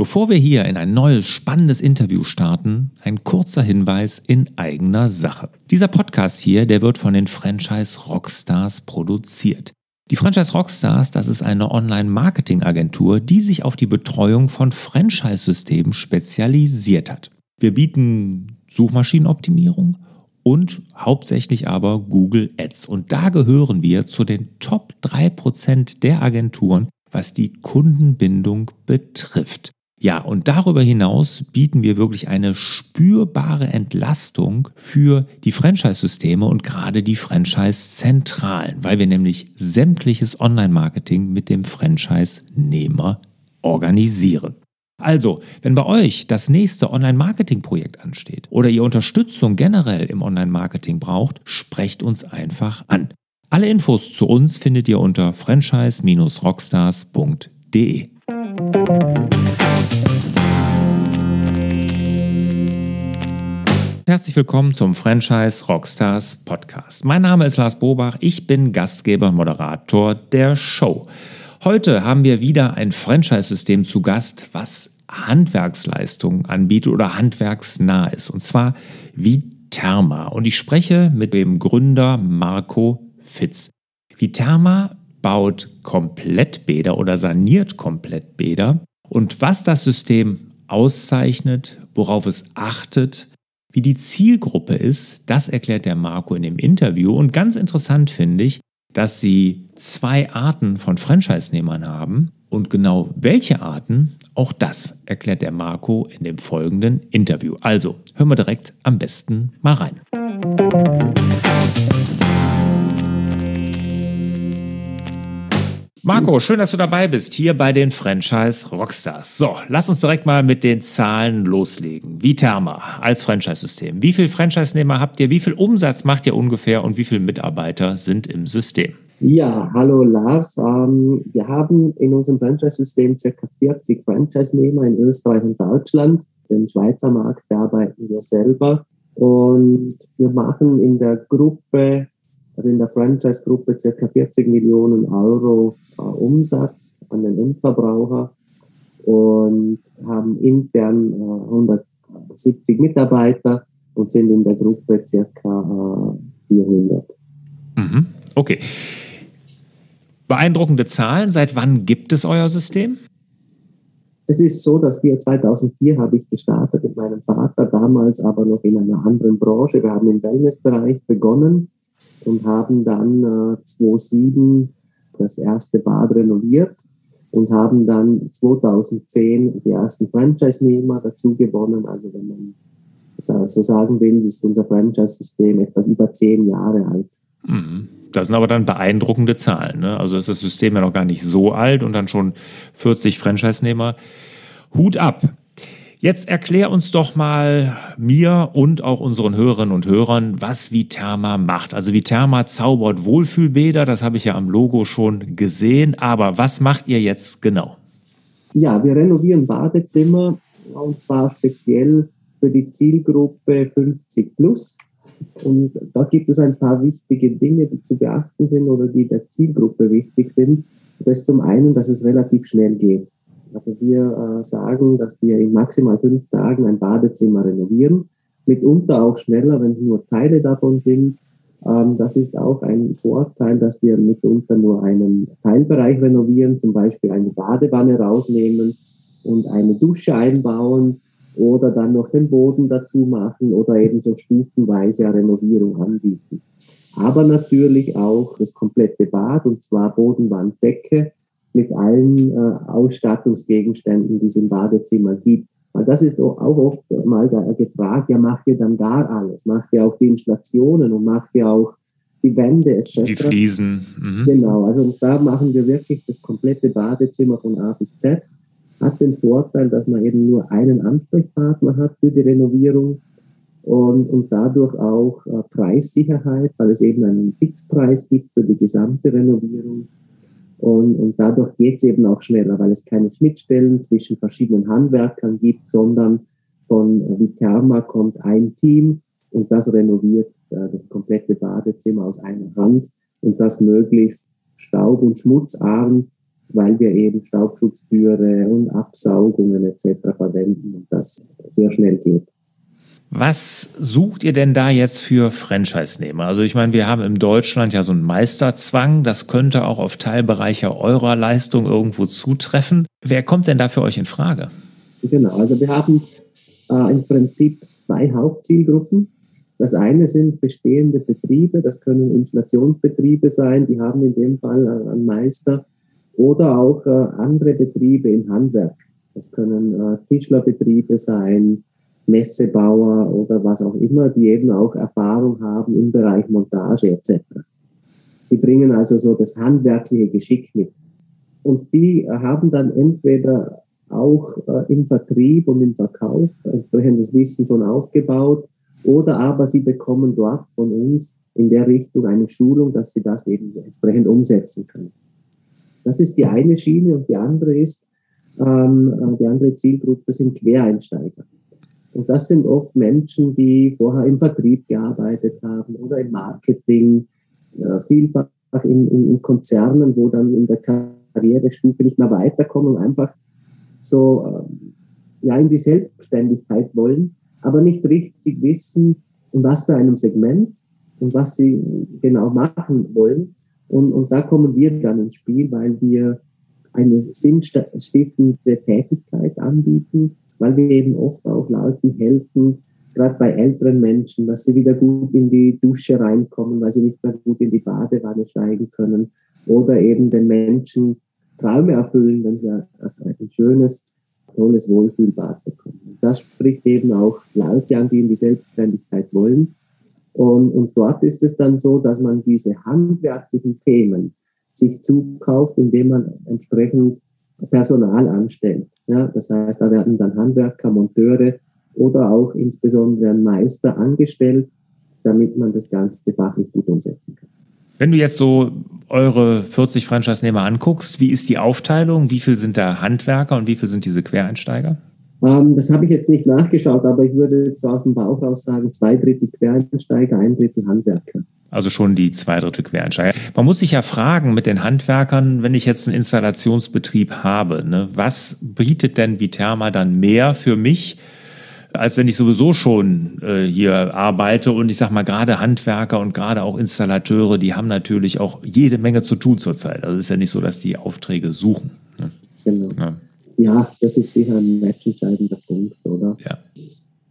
Bevor wir hier in ein neues spannendes Interview starten, ein kurzer Hinweis in eigener Sache. Dieser Podcast hier, der wird von den Franchise Rockstars produziert. Die Franchise Rockstars, das ist eine Online-Marketing-Agentur, die sich auf die Betreuung von Franchise-Systemen spezialisiert hat. Wir bieten Suchmaschinenoptimierung und hauptsächlich aber Google Ads. Und da gehören wir zu den Top 3% der Agenturen, was die Kundenbindung betrifft. Ja, und darüber hinaus bieten wir wirklich eine spürbare Entlastung für die Franchise-Systeme und gerade die Franchise-Zentralen, weil wir nämlich sämtliches Online-Marketing mit dem Franchise-Nehmer organisieren. Also, wenn bei euch das nächste Online-Marketing-Projekt ansteht oder ihr Unterstützung generell im Online-Marketing braucht, sprecht uns einfach an. Alle Infos zu uns findet ihr unter franchise-rockstars.de. Herzlich willkommen zum Franchise Rockstars Podcast. Mein Name ist Lars Bobach, ich bin Gastgeber und Moderator der Show. Heute haben wir wieder ein Franchise-System zu Gast, was Handwerksleistungen anbietet oder handwerksnah ist. Und zwar Viterma. Und ich spreche mit dem Gründer Marco Fitz. Viterma baut Komplettbäder oder saniert Komplettbäder. Und was das System auszeichnet, worauf es achtet, wie die Zielgruppe ist, das erklärt der Marco in dem Interview. Und ganz interessant finde ich, dass sie zwei Arten von Franchise-Nehmern haben. Und genau welche Arten, auch das erklärt der Marco in dem folgenden Interview. Also hören wir direkt am besten mal rein. Marco, schön, dass du dabei bist, hier bei den Franchise Rockstars. So, lass uns direkt mal mit den Zahlen loslegen. Viterma als Franchise-System. Wie viele Franchise-Nehmer habt ihr? Wie viel Umsatz macht ihr ungefähr und wie viele Mitarbeiter sind im System? Ja, hallo Lars. Ähm, wir haben in unserem Franchise-System ca. 40 Franchise-Nehmer in Österreich und Deutschland. Den Schweizer Markt bearbeiten wir selber. Und wir machen in der Gruppe also in der Franchise-Gruppe ca. 40 Millionen Euro äh, Umsatz an den Endverbraucher und haben intern äh, 170 Mitarbeiter und sind in der Gruppe ca. Äh, 400. Mhm. Okay. Beeindruckende Zahlen. Seit wann gibt es euer System? Es ist so, dass wir 2004 habe ich gestartet mit meinem Vater, damals aber noch in einer anderen Branche. Wir haben im Wellnessbereich begonnen und haben dann äh, 2007 das erste Bad renoviert und haben dann 2010 die ersten Franchise-Nehmer dazu gewonnen. Also wenn man so sagen will, ist unser Franchise-System etwas über zehn Jahre alt. Mhm. Das sind aber dann beeindruckende Zahlen. Ne? Also ist das System ja noch gar nicht so alt und dann schon 40 Franchise-Nehmer. Hut ab. Jetzt erklär uns doch mal mir und auch unseren Hörerinnen und Hörern, was Viterma macht. Also Viterma zaubert Wohlfühlbäder, das habe ich ja am Logo schon gesehen. Aber was macht ihr jetzt genau? Ja, wir renovieren Badezimmer und zwar speziell für die Zielgruppe 50 plus. Und da gibt es ein paar wichtige Dinge, die zu beachten sind oder die der Zielgruppe wichtig sind. Das ist zum einen, dass es relativ schnell geht. Also wir äh, sagen, dass wir in maximal fünf Tagen ein Badezimmer renovieren, mitunter auch schneller, wenn es nur Teile davon sind. Ähm, das ist auch ein Vorteil, dass wir mitunter nur einen Teilbereich renovieren, zum Beispiel eine Badewanne rausnehmen und eine Dusche einbauen oder dann noch den Boden dazu machen oder eben so stufenweise eine Renovierung anbieten. Aber natürlich auch das komplette Bad und zwar Bodenwand, Decke mit allen äh, Ausstattungsgegenständen, die es im Badezimmer gibt. Weil das ist auch oftmals gefragt, ja, macht ihr dann gar alles? Macht ihr auch die Installationen und macht ihr auch die Wände etc.? Die Fliesen. Mhm. Genau, also da machen wir wirklich das komplette Badezimmer von A bis Z. Hat den Vorteil, dass man eben nur einen Ansprechpartner hat für die Renovierung und, und dadurch auch äh, Preissicherheit, weil es eben einen Fixpreis gibt für die gesamte Renovierung und, und dadurch geht es eben auch schneller, weil es keine Schnittstellen zwischen verschiedenen Handwerkern gibt, sondern von Viterma kommt ein Team und das renoviert äh, das komplette Badezimmer aus einer Hand und das möglichst staub- und schmutzarm weil wir eben Staubschutztüre und Absaugungen etc. verwenden und das sehr schnell geht. Was sucht ihr denn da jetzt für Franchise-Nehmer? Also ich meine, wir haben in Deutschland ja so einen Meisterzwang. Das könnte auch auf Teilbereiche eurer Leistung irgendwo zutreffen. Wer kommt denn da für euch in Frage? Genau, also wir haben äh, im Prinzip zwei Hauptzielgruppen. Das eine sind bestehende Betriebe, das können Installationsbetriebe sein, die haben in dem Fall einen Meister oder auch äh, andere Betriebe im Handwerk. Das können äh, Tischlerbetriebe sein, Messebauer oder was auch immer, die eben auch Erfahrung haben im Bereich Montage etc. Die bringen also so das handwerkliche Geschick mit. Und die haben dann entweder auch äh, im Vertrieb und im Verkauf entsprechendes Wissen schon aufgebaut oder aber sie bekommen dort von uns in der Richtung eine Schulung, dass sie das eben entsprechend umsetzen können. Das ist die eine Schiene und die andere ist, ähm, äh, die andere Zielgruppe sind Quereinsteiger. Und das sind oft Menschen, die vorher im Vertrieb gearbeitet haben oder im Marketing, äh, vielfach in, in, in, Konzernen, wo dann in der Karrierestufe nicht mehr weiterkommen, einfach so äh, ja, in die Selbstständigkeit wollen, aber nicht richtig wissen, in was für einem Segment und was sie genau machen wollen. Und, und da kommen wir dann ins Spiel, weil wir eine sinnstiftende Tätigkeit anbieten, weil wir eben oft auch Leuten helfen, gerade bei älteren Menschen, dass sie wieder gut in die Dusche reinkommen, weil sie nicht mehr gut in die Badewanne steigen können. Oder eben den Menschen Träume erfüllen, wenn sie ein schönes, tolles Wohlfühlbad bekommen. Das spricht eben auch Leute an, die in die Selbstständigkeit wollen. Und, und dort ist es dann so, dass man diese handwerklichen Themen sich zukauft, indem man entsprechend Personal anstellt. Ja, das heißt, da werden dann Handwerker, Monteure oder auch insbesondere Meister angestellt, damit man das Ganze fachlich gut umsetzen kann. Wenn du jetzt so eure 40 Franchise-Nehmer anguckst, wie ist die Aufteilung? Wie viel sind da Handwerker und wie viel sind diese Quereinsteiger? Ähm, das habe ich jetzt nicht nachgeschaut, aber ich würde jetzt aus dem Bauch raus sagen, zwei Drittel Quereinsteiger, ein Drittel Handwerker. Also schon die zwei Drittel Quereinsteiger. Man muss sich ja fragen mit den Handwerkern, wenn ich jetzt einen Installationsbetrieb habe, ne, was bietet denn Viterma dann mehr für mich, als wenn ich sowieso schon äh, hier arbeite und ich sage mal gerade Handwerker und gerade auch Installateure, die haben natürlich auch jede Menge zu tun zurzeit. Also es ist ja nicht so, dass die Aufträge suchen. Ne? Genau. Ja. Ja. das ist sicher ein matchentscheidender Punkt, oder? Ja.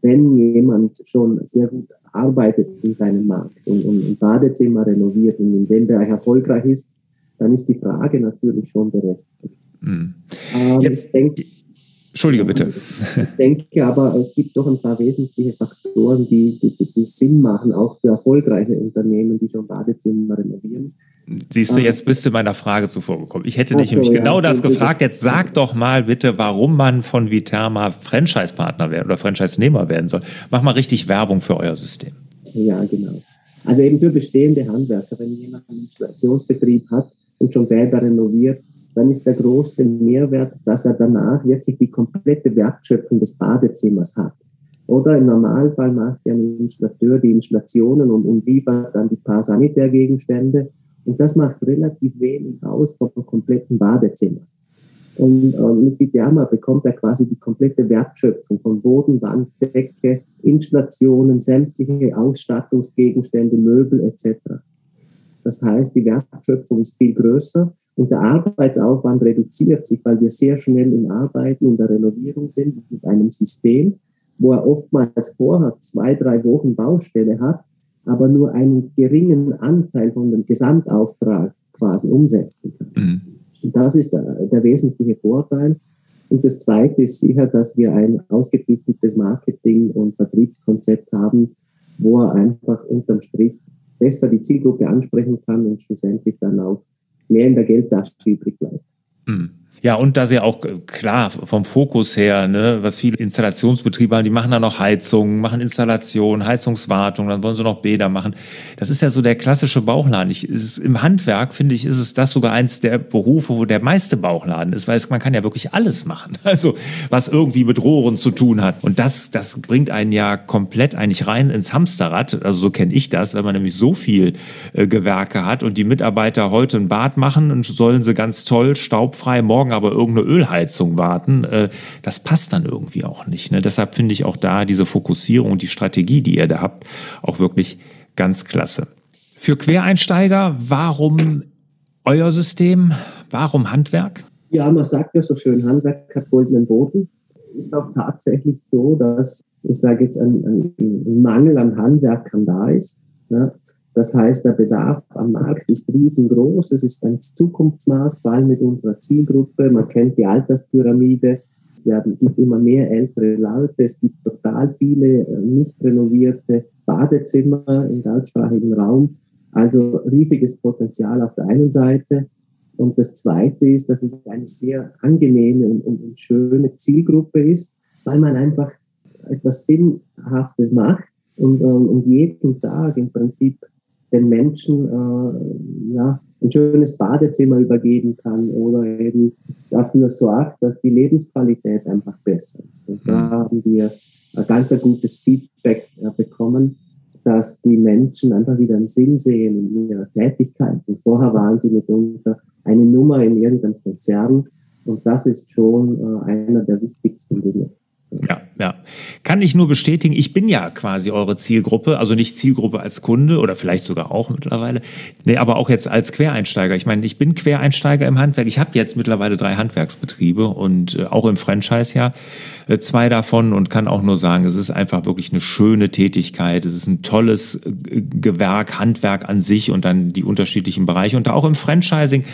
Wenn jemand schon sehr gut arbeitet in seinem Markt und, und ein Badezimmer renoviert und in dem Bereich erfolgreich ist, dann ist die Frage natürlich schon berechtigt. Mhm. Ähm, Jetzt, denk, Entschuldige bitte. Ich denke aber, es gibt doch ein paar wesentliche Faktoren, die, die, die Sinn machen, auch für erfolgreiche Unternehmen, die schon Badezimmer renovieren. Siehst du, jetzt bist du meiner Frage zuvor gekommen. Ich hätte dich nämlich genau das gefragt. Jetzt sag doch mal bitte, warum man von Viterma Franchise-Partner werden oder Franchise-Nehmer werden soll. Mach mal richtig Werbung für euer System. Ja, genau. Also eben für bestehende Handwerker, wenn jemand einen Installationsbetrieb hat und schon Bäder renoviert, dann ist der große Mehrwert, dass er danach wirklich die komplette Wertschöpfung des Badezimmers hat. Oder im Normalfall macht ja ein Installateur die Installationen und, und liefert dann die paar Sanitärgegenstände und das macht relativ wenig aus vom kompletten Badezimmer. Und äh, mit Vidama bekommt er quasi die komplette Wertschöpfung von Boden, Wand, Decke, Installationen, sämtliche Ausstattungsgegenstände, Möbel etc. Das heißt, die Wertschöpfung ist viel größer und der Arbeitsaufwand reduziert sich, weil wir sehr schnell im Arbeiten und der Renovierung sind mit einem System, wo er oftmals vorher zwei, drei Wochen Baustelle hat aber nur einen geringen Anteil von dem Gesamtauftrag quasi umsetzen kann. Mhm. Das ist der, wesentliche Vorteil. Und das Zweite ist sicher, dass wir ein ausgetüfteltes Marketing- und Vertriebskonzept haben, wo er einfach unterm Strich besser die Zielgruppe ansprechen kann und schlussendlich dann auch mehr in der Geldtasche übrig bleibt. Mhm. Ja, und da sie auch klar vom Fokus her, ne, was viele Installationsbetriebe haben, die machen dann noch Heizungen, machen Installation, Heizungswartung, dann wollen sie noch Bäder machen. Das ist ja so der klassische Bauchladen. Ich, ist, Im Handwerk, finde ich, ist es das sogar eins der Berufe, wo der meiste Bauchladen ist, weil es, man kann ja wirklich alles machen. Also, was irgendwie mit Rohren zu tun hat. Und das, das bringt einen ja komplett eigentlich rein ins Hamsterrad. Also, so kenne ich das, wenn man nämlich so viel äh, Gewerke hat und die Mitarbeiter heute ein Bad machen und sollen sie ganz toll, staubfrei morgen morgen aber irgendeine Ölheizung warten, äh, das passt dann irgendwie auch nicht. Ne? Deshalb finde ich auch da diese Fokussierung und die Strategie, die ihr da habt, auch wirklich ganz klasse. Für Quereinsteiger, warum euer System? Warum Handwerk? Ja, man sagt ja so schön, Handwerk hat goldenen Boden. Ist auch tatsächlich so, dass ich sage jetzt ein, ein Mangel an Handwerkern da ist. Ja. Das heißt, der Bedarf am Markt ist riesengroß. Es ist ein Zukunftsmarkt, vor allem mit unserer Zielgruppe. Man kennt die Alterspyramide. Es gibt immer mehr ältere Leute. Es gibt total viele äh, nicht renovierte Badezimmer im deutschsprachigen Raum. Also riesiges Potenzial auf der einen Seite. Und das Zweite ist, dass es eine sehr angenehme und, schöne Zielgruppe ist, weil man einfach etwas Sinnhaftes macht und, und jeden Tag im Prinzip den Menschen äh, ja, ein schönes Badezimmer übergeben kann oder eben dafür sorgt, dass die Lebensqualität einfach besser ist. Und da mhm. haben wir ein ganz ein gutes Feedback äh, bekommen, dass die Menschen einfach wieder einen Sinn sehen in ihrer Tätigkeit. Und vorher waren sie mitunter eine Nummer in irgendeinem Konzern. Und das ist schon äh, einer der wichtigsten Dinge. Ja, ja. Kann ich nur bestätigen, ich bin ja quasi eure Zielgruppe, also nicht Zielgruppe als Kunde oder vielleicht sogar auch mittlerweile, nee, aber auch jetzt als Quereinsteiger. Ich meine, ich bin Quereinsteiger im Handwerk. Ich habe jetzt mittlerweile drei Handwerksbetriebe und äh, auch im Franchise ja zwei davon und kann auch nur sagen, es ist einfach wirklich eine schöne Tätigkeit. Es ist ein tolles äh, Gewerk, Handwerk an sich und dann die unterschiedlichen Bereiche. Und da auch im Franchising,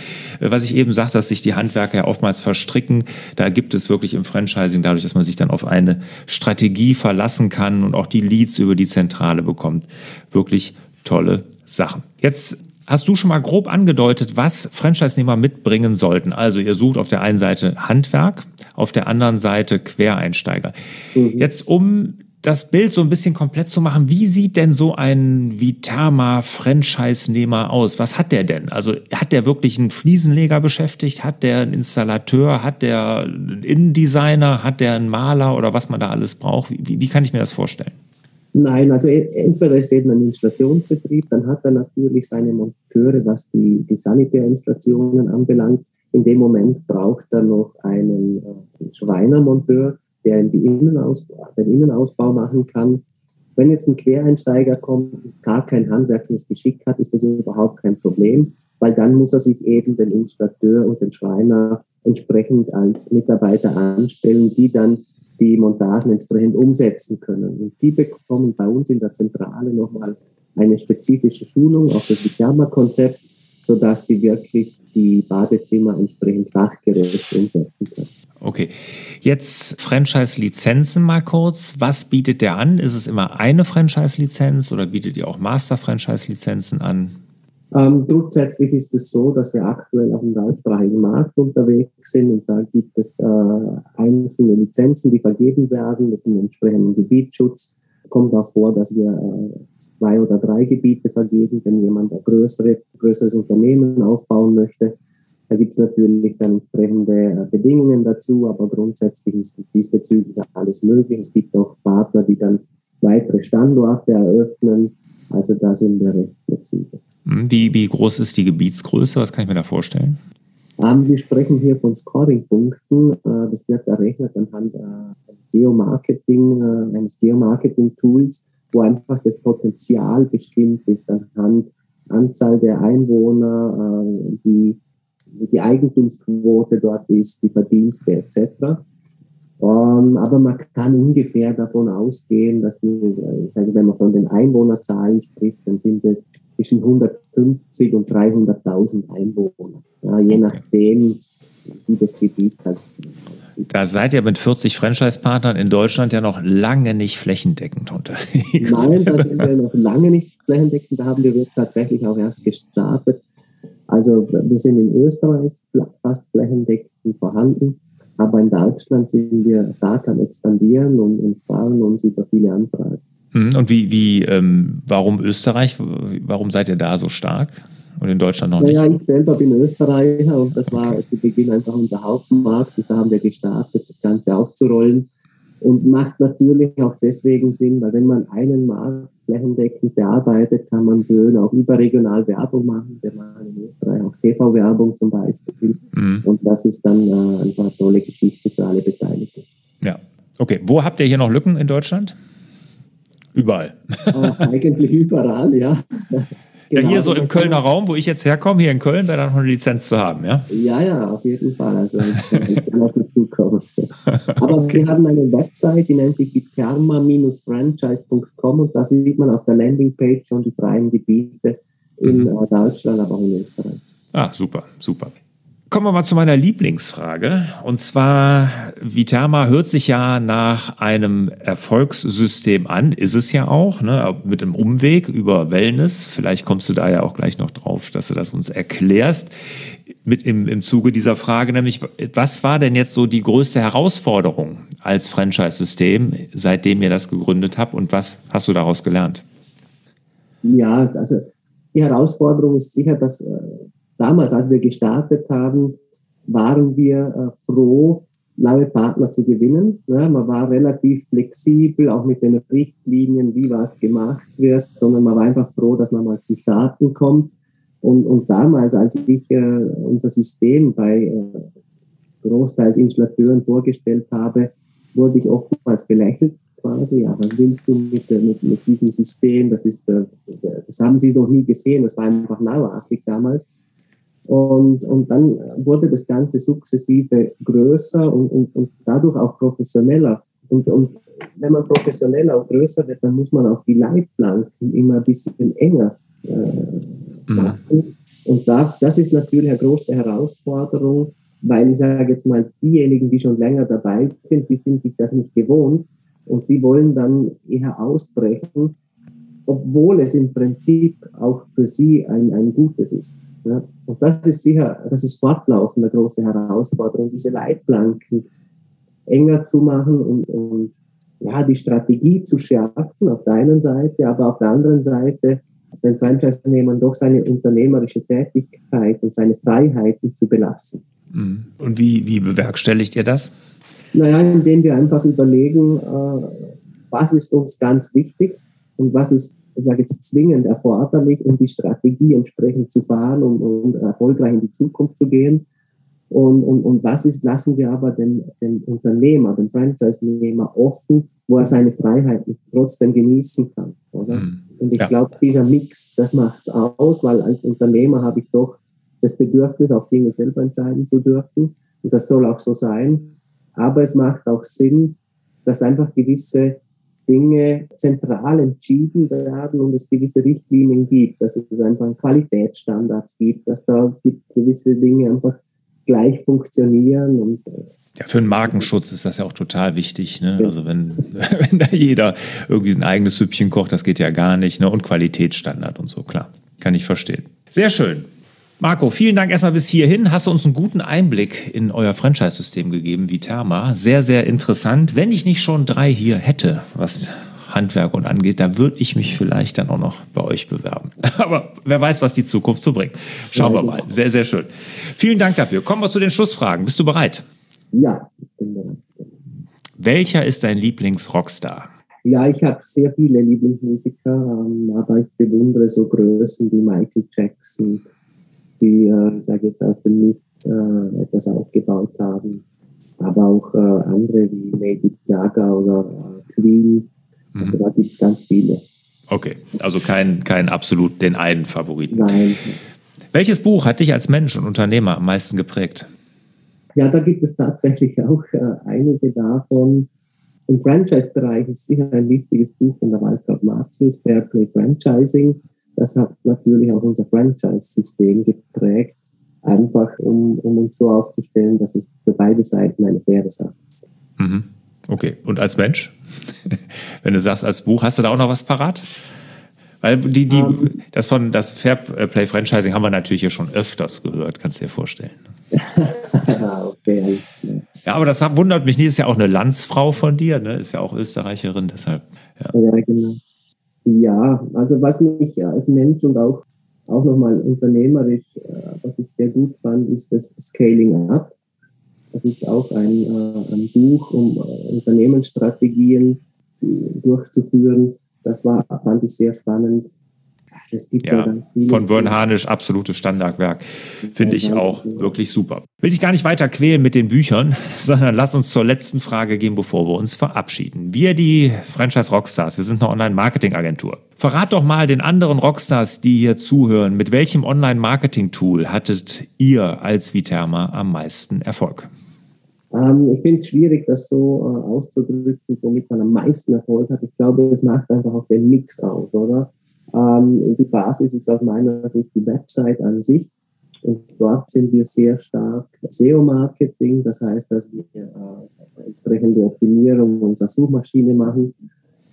äh, was ich eben sagte, dass sich die Handwerker ja oftmals verstricken, da gibt es wirklich im Franchising, dadurch, dass man sich dann auf eine Strategie verlassen kann und auch die Leads über die Zentrale bekommt. Wirklich tolle Sachen. Jetzt hast du schon mal grob angedeutet, was Franchise-Nehmer mitbringen sollten. Also ihr sucht auf der einen Seite Handwerk, auf der anderen Seite Quereinsteiger. Mhm. Jetzt um das Bild so ein bisschen komplett zu machen, wie sieht denn so ein Vitama-Franchise-Nehmer aus? Was hat der denn? Also hat der wirklich einen Fliesenleger beschäftigt? Hat der einen Installateur? Hat der einen Innendesigner? Hat der einen Maler oder was man da alles braucht? Wie, wie kann ich mir das vorstellen? Nein, also entweder ist eben ein Installationsbetrieb, dann hat er natürlich seine Monteure, was die, die Sanitärinstallationen anbelangt. In dem Moment braucht er noch einen äh, Schreinermonteur, der die Innenausbau, den Innenausbau machen kann. Wenn jetzt ein Quereinsteiger kommt gar kein handwerkliches Geschick hat, ist das überhaupt kein Problem, weil dann muss er sich eben den Installateur und den Schreiner entsprechend als Mitarbeiter anstellen, die dann die Montagen entsprechend umsetzen können. Und die bekommen bei uns in der Zentrale nochmal eine spezifische Schulung auf das Pyjama-Konzept, sodass sie wirklich die Badezimmer entsprechend fachgerecht umsetzen können. Okay. Jetzt Franchise-Lizenzen mal kurz. Was bietet der an? Ist es immer eine Franchise-Lizenz oder bietet ihr auch Master-Franchise-Lizenzen an? Ähm, grundsätzlich ist es so, dass wir aktuell auf dem deutschsprachigen Markt unterwegs sind und da gibt es äh, einzelne Lizenzen, die vergeben werden mit einem entsprechenden Gebietsschutz. Kommt auch vor, dass wir äh, zwei oder drei Gebiete vergeben, wenn jemand ein größere, größeres Unternehmen aufbauen möchte. Da gibt es natürlich dann entsprechende äh, Bedingungen dazu, aber grundsätzlich ist diesbezüglich alles möglich. Es gibt auch Partner, die dann weitere Standorte eröffnen. Also da sind wir recht flexibel. Hm, wie, wie groß ist die Gebietsgröße? Was kann ich mir da vorstellen? Ähm, wir sprechen hier von Scoring-Punkten. Äh, das wird errechnet anhand äh, Geomarketing, äh, eines Geomarketing-Tools, wo einfach das Potenzial bestimmt ist anhand Anzahl der Einwohner, die die Eigentumsquote dort ist, die Verdienste etc. Ähm, aber man kann ungefähr davon ausgehen, dass wir, wenn man von den Einwohnerzahlen spricht, dann sind es zwischen 150 und 300.000 Einwohner, ja, je okay. nachdem, wie das Gebiet halt aussieht. Da seid ihr mit 40 Franchise-Partnern in Deutschland ja noch lange nicht flächendeckend unterwegs. Nein, da sind wir noch lange nicht flächendeckend. Da haben wir tatsächlich auch erst gestartet. Also wir sind in Österreich fast flächendeckend vorhanden. Aber in Deutschland sind wir stark am Expandieren und, und freuen uns über viele Anfragen. Mhm. Und wie, wie ähm, warum Österreich? Warum seid ihr da so stark? Und in Deutschland noch naja, nicht? Ja, ich selber bin Österreicher und das war zu Beginn einfach unser Hauptmarkt. Und da haben wir gestartet, das Ganze aufzurollen. Und macht natürlich auch deswegen Sinn, weil wenn man einen Markt flächendeckend bearbeitet, kann man schön auch überregional Werbung machen. Wir machen in Österreich auch TV-Werbung zum Beispiel. Mhm. Und das ist dann äh, einfach eine tolle Geschichte für alle Beteiligten. Ja, okay. Wo habt ihr hier noch Lücken in Deutschland? Überall. Äh, eigentlich überall, ja. Genau. Ja, hier so im Kölner Raum, wo ich jetzt herkomme, hier in Köln, wäre dann noch eine Lizenz zu haben, ja? Ja, ja, auf jeden Fall. Also ich kann auf dazukommen. Aber okay. wir haben eine Website, die nennt sich diperma-franchise.com und da sieht man auf der Landingpage schon die freien Gebiete in mhm. Äh, Deutschland, aber auch in Österreich. Ah, super, super. Kommen wir mal zu meiner Lieblingsfrage. Und zwar, Vitama hört sich ja nach einem Erfolgssystem an, ist es ja auch, ne? mit einem Umweg über Wellness. Vielleicht kommst du da ja auch gleich noch drauf, dass du das uns erklärst. Mit im, im Zuge dieser Frage, nämlich, was war denn jetzt so die größte Herausforderung als Franchise-System, seitdem ihr das gegründet habt und was hast du daraus gelernt? Ja, also die Herausforderung ist sicher, dass äh, damals, als wir gestartet haben, waren wir äh, froh, neue Partner zu gewinnen. Ja, man war relativ flexibel, auch mit den Richtlinien, wie was gemacht wird, sondern man war einfach froh, dass man mal zum Starten kommt. Und, und damals, als ich äh, unser System bei äh, großteils Installateuren vorgestellt habe, wurde ich oftmals belächelt quasi. Ja, was willst du mit, mit, mit diesem System? Das, ist, äh, das haben sie noch nie gesehen. Das war einfach neuartig damals. Und, und dann wurde das Ganze sukzessive größer und, und, und dadurch auch professioneller. Und, und wenn man professioneller und größer wird, dann muss man auch die Leitplanken immer ein bisschen enger äh, mhm. machen. Mhm. Und da, das ist natürlich eine große Herausforderung, weil ich sage jetzt mal, diejenigen, die schon länger dabei sind, die sind sich das nicht gewohnt und die wollen dann eher ausbrechen, obwohl es im Prinzip auch für sie ein, ein Gutes ist. Ja. Und das ist sicher, das ist fortlaufend eine große Herausforderung, diese Leitplanken enger zu machen und, und ja, die Strategie zu schärfen auf der einen Seite, aber auf der anderen Seite den Franchise-Nehmern doch seine unternehmerische Tätigkeit und seine Freiheiten zu belassen. Mhm. Und wie, wie bewerkstelligt ihr das? Naja, indem wir einfach überlegen, äh, was ist uns ganz wichtig und was ist ich sage jetzt zwingend erforderlich, um die Strategie entsprechend zu fahren und um, um erfolgreich in die Zukunft zu gehen. Und, und, und was ist, lassen wir aber den, den Unternehmer, den Franchise-Nehmer offen, wo er seine Freiheiten trotzdem genießen kann. Oder? Mhm. Und ich ja. glaube, dieser Mix, das macht es aus, weil als Unternehmer habe ich doch das Bedürfnis, auch Dinge selber entscheiden zu dürfen. Und das soll auch so sein. Aber es macht auch Sinn, dass einfach gewisse Dinge zentral entschieden werden und es gewisse Richtlinien gibt, dass es einfach Qualitätsstandards gibt, dass da gewisse Dinge einfach gleich funktionieren und äh, ja, für den Markenschutz ist das ja auch total wichtig. Ne? Also wenn, wenn da jeder irgendwie ein eigenes Süppchen kocht, das geht ja gar nicht. Ne? Und Qualitätsstandard und so, klar. Kann ich verstehen. Sehr schön. Marco, vielen Dank erstmal bis hierhin. Hast du uns einen guten Einblick in euer Franchise-System gegeben, wie Therma. Sehr, sehr interessant. Wenn ich nicht schon drei hier hätte, was Handwerk und angeht, dann würde ich mich vielleicht dann auch noch bei euch bewerben. Aber wer weiß, was die Zukunft so bringt. Schauen wir mal. Sehr, sehr schön. Vielen Dank dafür. Kommen wir zu den Schlussfragen. Bist du bereit? Ja, ich bin bereit. Welcher ist dein Lieblings-Rockstar? Ja, ich habe sehr viele Lieblingsmusiker, ähm, aber ich bewundere so Größen wie Michael Jackson, die, äh, sage jetzt aus dem Nichts äh, etwas aufgebaut haben. Aber auch äh, andere wie Lady Gaga oder äh, Queen. Also mhm. da gibt es ganz viele. Okay, also kein, kein absolut den einen Favoriten. Nein. Welches Buch hat dich als Mensch und Unternehmer am meisten geprägt? Ja, da gibt es tatsächlich auch äh, einige davon. Im Franchise-Bereich ist sicher ein wichtiges Buch von der Waltraud Martius, Fairplay Franchising. Das hat natürlich auch unser Franchise-System geprägt, einfach um, um uns so aufzustellen, dass es für beide Seiten eine faire Sache ist. Mhm. Okay, und als Mensch? Wenn du sagst als Buch, hast du da auch noch was parat? Weil die, die, um, ähm. das von das Fairplay Franchising haben wir natürlich hier schon öfters gehört, kannst du dir vorstellen. okay, ja, aber das wundert mich nicht, ist ja auch eine Landsfrau von dir, ne? Ist ja auch Österreicherin, deshalb. Ja, ja genau. Ja, also was mich als Mensch und auch, auch nochmal unternehmerisch, äh, was ich sehr gut fand, ist das Scaling Up. Das ist auch ein, äh, ein Buch, um äh, Unternehmensstrategien durchzuführen. Das war, fand ich sehr spannend. Also es gibt ja, ja von Wern Harnisch absolutes Standardwerk. Finde ich auch wirklich super. Will ich gar nicht weiter quälen mit den Büchern, sondern lass uns zur letzten Frage gehen, bevor wir uns verabschieden. Wir, die Franchise Rockstars, wir sind eine Online-Marketing-Agentur. Verrat doch mal den anderen Rockstars, die hier zuhören, mit welchem Online-Marketing-Tool hattet ihr als Viterma am meisten Erfolg? Ähm, ich finde es schwierig, das so äh, auszudrücken, womit man am meisten Erfolg hat. Ich glaube, es macht einfach auch den Mix aus, oder? Ähm, die Basis ist aus meiner Sicht die Website an sich. Und dort sind wir sehr stark SEO-Marketing, das heißt, dass wir äh, entsprechende Optimierung unserer Suchmaschine machen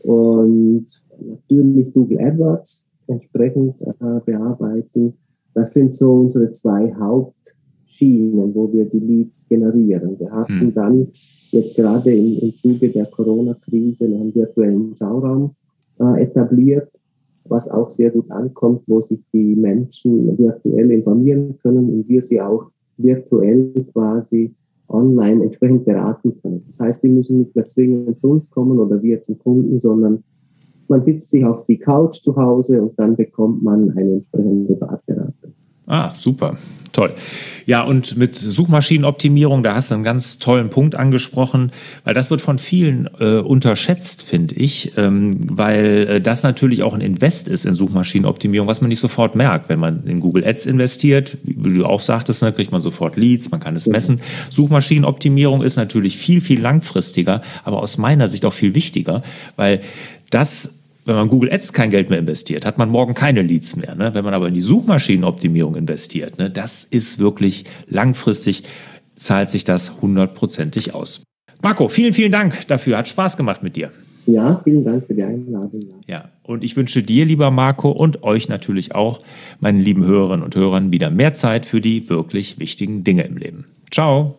und natürlich Google AdWords entsprechend äh, bearbeiten. Das sind so unsere zwei Hauptschienen, wo wir die Leads generieren. Wir hatten hm. dann jetzt gerade im, im Zuge der Corona-Krise einen virtuellen Schauraum äh, etabliert, was auch sehr gut ankommt, wo sich die Menschen virtuell informieren können und wir sie auch virtuell quasi online entsprechend beraten können. Das heißt, die müssen nicht mehr zwingend zu uns kommen oder wir zum Kunden, sondern man sitzt sich auf die Couch zu Hause und dann bekommt man eine entsprechende Beratung. Ah, super. Toll. Ja, und mit Suchmaschinenoptimierung, da hast du einen ganz tollen Punkt angesprochen, weil das wird von vielen äh, unterschätzt, finde ich, ähm, weil äh, das natürlich auch ein Invest ist in Suchmaschinenoptimierung, was man nicht sofort merkt. Wenn man in Google Ads investiert, wie du auch sagtest, ne, kriegt man sofort Leads, man kann es messen. Suchmaschinenoptimierung ist natürlich viel, viel langfristiger, aber aus meiner Sicht auch viel wichtiger, weil das wenn man Google Ads kein Geld mehr investiert, hat man morgen keine Leads mehr. Ne? Wenn man aber in die Suchmaschinenoptimierung investiert, ne, das ist wirklich langfristig, zahlt sich das hundertprozentig aus. Marco, vielen, vielen Dank dafür. Hat Spaß gemacht mit dir. Ja, vielen Dank für die Einladung. Ja, und ich wünsche dir, lieber Marco, und euch natürlich auch, meinen lieben Hörerinnen und Hörern, wieder mehr Zeit für die wirklich wichtigen Dinge im Leben. Ciao.